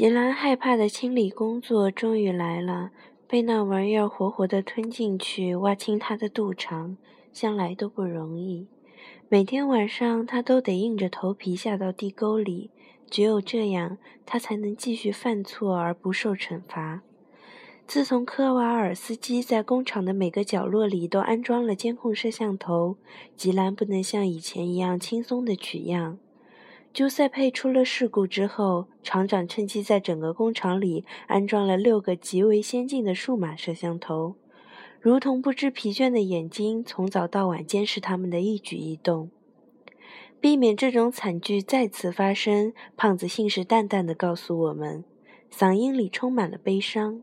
吉兰害怕的清理工作终于来了，被那玩意儿活活的吞进去，挖清他的肚肠，向来都不容易。每天晚上，他都得硬着头皮下到地沟里，只有这样，他才能继续犯错而不受惩罚。自从科瓦尔斯基在工厂的每个角落里都安装了监控摄像头，吉兰不能像以前一样轻松地取样。朱塞佩出了事故之后，厂长趁机在整个工厂里安装了六个极为先进的数码摄像头，如同不知疲倦的眼睛，从早到晚监视他们的一举一动。避免这种惨剧再次发生，胖子信誓旦旦地告诉我们，嗓音里充满了悲伤。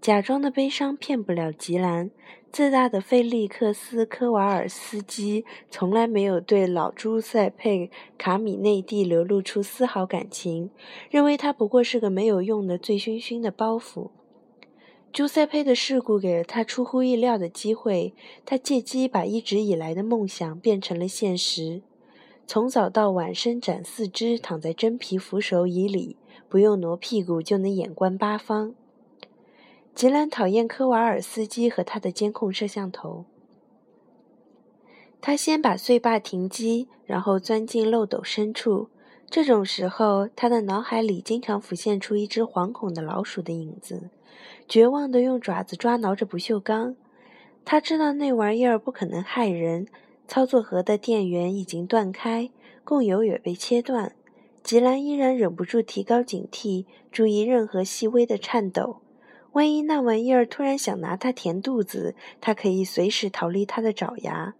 假装的悲伤骗不了吉兰。自大的费利克斯·科瓦尔斯基从来没有对老朱塞佩·卡米内蒂流露出丝毫感情，认为他不过是个没有用的醉醺醺的包袱。朱塞佩的事故给了他出乎意料的机会，他借机把一直以来的梦想变成了现实。从早到晚伸展四肢，躺在真皮扶手椅里，不用挪屁股就能眼观八方。吉兰讨厌科瓦尔斯基和他的监控摄像头。他先把碎坝停机，然后钻进漏斗深处。这种时候，他的脑海里经常浮现出一只惶恐的老鼠的影子，绝望地用爪子抓挠着不锈钢。他知道那玩意儿不可能害人。操作盒的电源已经断开，供油也被切断。吉兰依然忍不住提高警惕，注意任何细微的颤抖。万一那玩意儿突然想拿它填肚子，它可以随时逃离它的爪牙。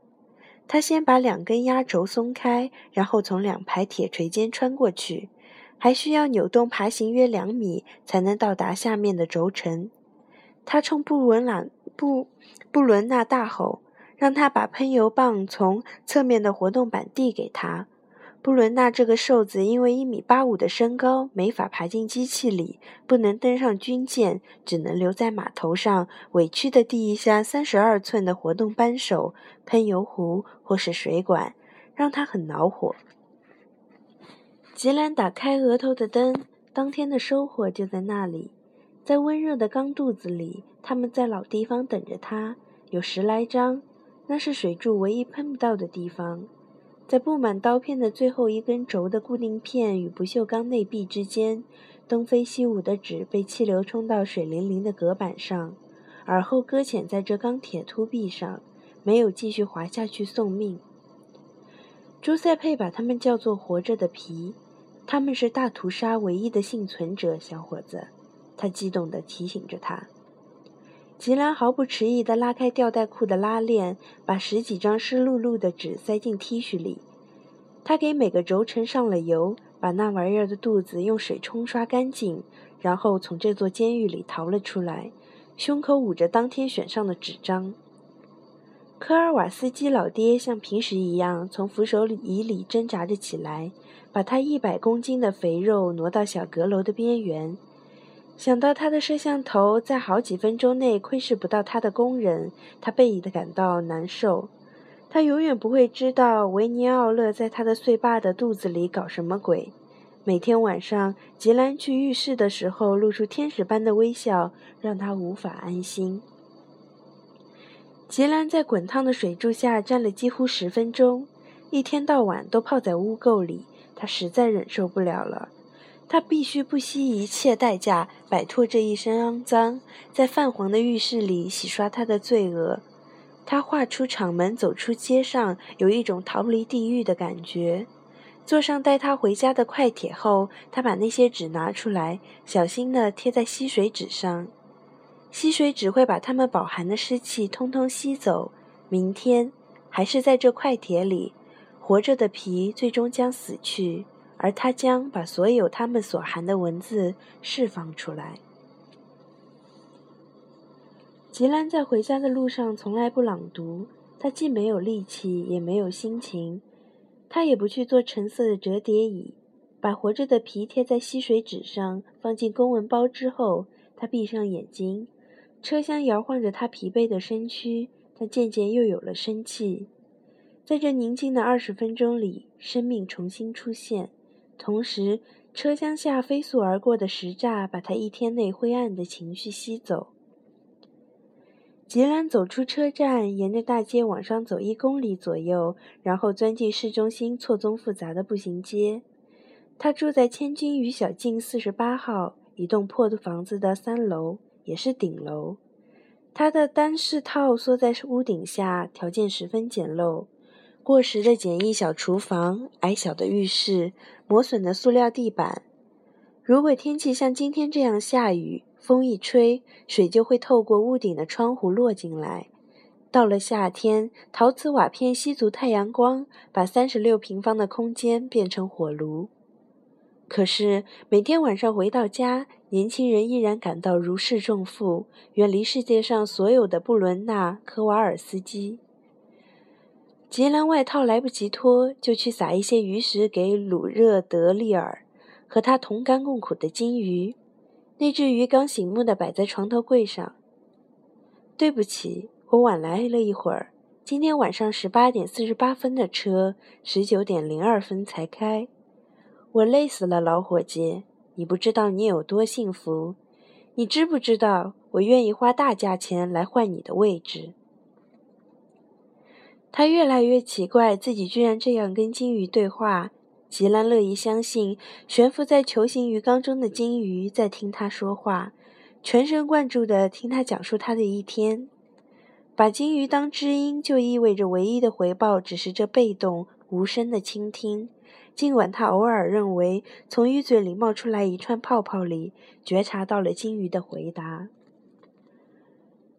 他先把两根压轴松开，然后从两排铁锤间穿过去，还需要扭动爬行约两米才能到达下面的轴承。他冲布伦纳布布伦纳大吼，让他把喷油棒从侧面的活动板递给他。布伦纳这个瘦子因为一米八五的身高，没法爬进机器里，不能登上军舰，只能留在码头上，委屈地递一下三十二寸的活动扳手、喷油壶或是水管，让他很恼火。吉兰打开额头的灯，当天的收获就在那里，在温热的缸肚子里，他们在老地方等着他，有十来张，那是水柱唯一喷不到的地方。在布满刀片的最后一根轴的固定片与不锈钢内壁之间，东飞西舞的纸被气流冲到水灵灵的隔板上，而后搁浅在这钢铁凸壁上，没有继续滑下去送命。朱塞佩把他们叫做“活着的皮”，他们是大屠杀唯一的幸存者，小伙子，他激动地提醒着他。吉兰毫不迟疑地拉开吊带裤的拉链，把十几张湿漉漉的纸塞进 T 恤里。他给每个轴承上了油，把那玩意儿的肚子用水冲刷干净，然后从这座监狱里逃了出来，胸口捂着当天选上的纸张。科尔瓦斯基老爹像平时一样从扶手椅里挣扎着起来，把他一百公斤的肥肉挪到小阁楼的边缘。想到他的摄像头在好几分钟内窥视不到他的工人，他倍的感到难受。他永远不会知道维尼奥勒在他的碎爸的肚子里搞什么鬼。每天晚上，吉兰去浴室的时候露出天使般的微笑，让他无法安心。吉兰在滚烫的水柱下站了几乎十分钟，一天到晚都泡在污垢里，他实在忍受不了了。他必须不惜一切代价摆脱这一身肮脏，在泛黄的浴室里洗刷他的罪恶。他跨出厂门，走出街上，有一种逃离地狱的感觉。坐上带他回家的快铁后，他把那些纸拿出来，小心地贴在吸水纸上。吸水纸会把它们饱含的湿气通通吸走。明天，还是在这快铁里，活着的皮最终将死去。而他将把所有他们所含的文字释放出来。吉兰在回家的路上从来不朗读，他既没有力气，也没有心情。他也不去做橙色的折叠椅。把活着的皮贴在吸水纸上，放进公文包之后，他闭上眼睛。车厢摇晃着他疲惫的身躯，他渐渐又有了生气。在这宁静的二十分钟里，生命重新出现。同时，车厢下飞速而过的时栅把他一天内灰暗的情绪吸走。吉兰走出车站，沿着大街往上走一公里左右，然后钻进市中心错综复杂的步行街。他住在千金与小径四十八号一栋破的房子的三楼，也是顶楼。他的单室套缩在屋顶下，条件十分简陋。过时的简易小厨房，矮小的浴室，磨损的塑料地板。如果天气像今天这样下雨，风一吹，水就会透过屋顶的窗户落进来。到了夏天，陶瓷瓦片吸足太阳光，把三十六平方的空间变成火炉。可是每天晚上回到家，年轻人依然感到如释重负，远离世界上所有的布伦纳科瓦尔斯基。吉兰外套来不及脱，就去撒一些鱼食给鲁热德利尔，和他同甘共苦的金鱼。那只鱼刚醒目的摆在床头柜上。对不起，我晚来了一会儿。今天晚上十八点四十八分的车，十九点零二分才开。我累死了，老伙计。你不知道你有多幸福。你知不知道，我愿意花大价钱来换你的位置？他越来越奇怪，自己居然这样跟金鱼对话。吉兰乐意相信，悬浮在球形鱼缸中的金鱼在听他说话，全神贯注地听他讲述他的一天。把金鱼当知音，就意味着唯一的回报只是这被动无声的倾听。尽管他偶尔认为，从鱼嘴里冒出来一串泡泡里，觉察到了金鱼的回答。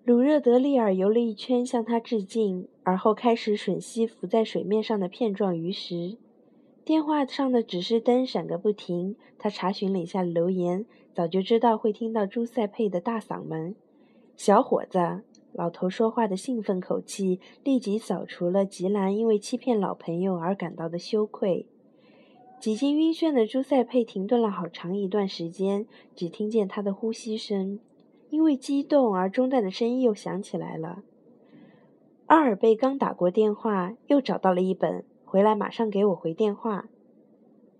鲁热德利尔游了一圈，向他致敬，而后开始吮吸浮在水面上的片状鱼食。电话上的指示灯闪个不停。他查询了一下留言，早就知道会听到朱塞佩的大嗓门。小伙子，老头说话的兴奋口气立即扫除了吉兰因为欺骗老朋友而感到的羞愧。几经晕眩的朱塞佩停顿了好长一段时间，只听见他的呼吸声。因为激动而中断的声音又响起来了。阿尔贝刚打过电话，又找到了一本。回来马上给我回电话。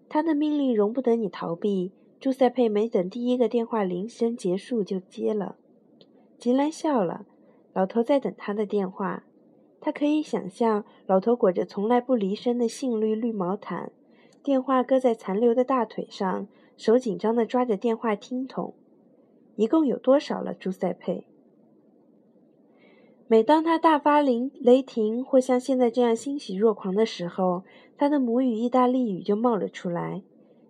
他的命令容不得你逃避。朱塞佩没等第一个电话铃声结束就接了。吉兰笑了，老头在等他的电话。他可以想象，老头裹着从来不离身的杏绿绿毛毯，电话搁在残留的大腿上，手紧张地抓着电话听筒。一共有多少了，朱塞佩？每当他大发雷雷霆，或像现在这样欣喜若狂的时候，他的母语意大利语就冒了出来。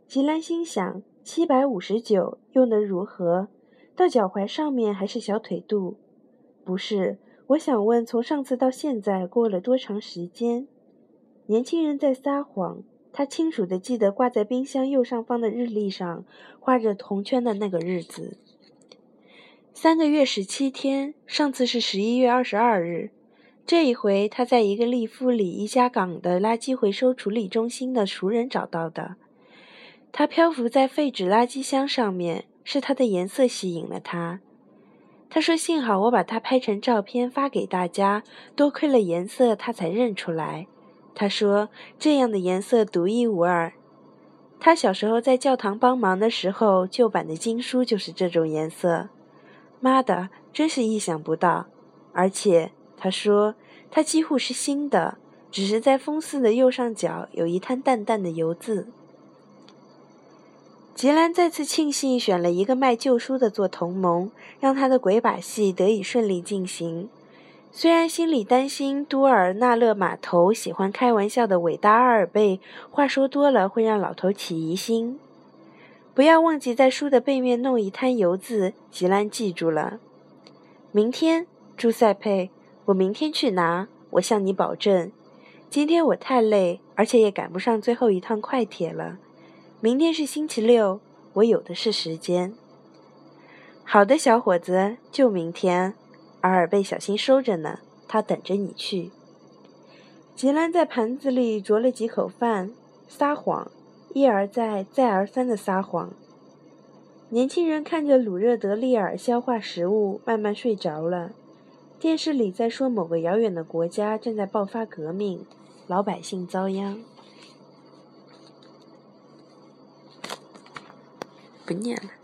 吉兰心想：七百五十九又能如何？到脚踝上面还是小腿肚？不是，我想问，从上次到现在过了多长时间？年轻人在撒谎。他清楚地记得挂在冰箱右上方的日历上画着铜圈的那个日子。三个月十七天，上次是十一月二十二日。这一回，他在一个利夫里一家港的垃圾回收处理中心的熟人找到的。他漂浮在废纸垃圾箱上面，是它的颜色吸引了他。他说：“幸好我把它拍成照片发给大家，多亏了颜色，他才认出来。”他说：“这样的颜色独一无二。他小时候在教堂帮忙的时候，旧版的经书就是这种颜色。”妈的，真是意想不到！而且他说，它几乎是新的，只是在封丝的右上角有一滩淡淡的油渍。吉兰再次庆幸选了一个卖旧书的做同盟，让他的鬼把戏得以顺利进行。虽然心里担心多尔纳勒码头喜欢开玩笑的伟大阿尔贝话说多了会让老头起疑心。不要忘记在书的背面弄一滩油渍。吉兰记住了。明天，朱塞佩，我明天去拿。我向你保证。今天我太累，而且也赶不上最后一趟快铁了。明天是星期六，我有的是时间。好的，小伙子，就明天。阿尔贝，小心收着呢，他等着你去。吉兰在盘子里啄了几口饭，撒谎。一而再、再而三的撒谎。年轻人看着鲁热德利尔消化食物，慢慢睡着了。电视里在说某个遥远的国家正在爆发革命，老百姓遭殃。不念了。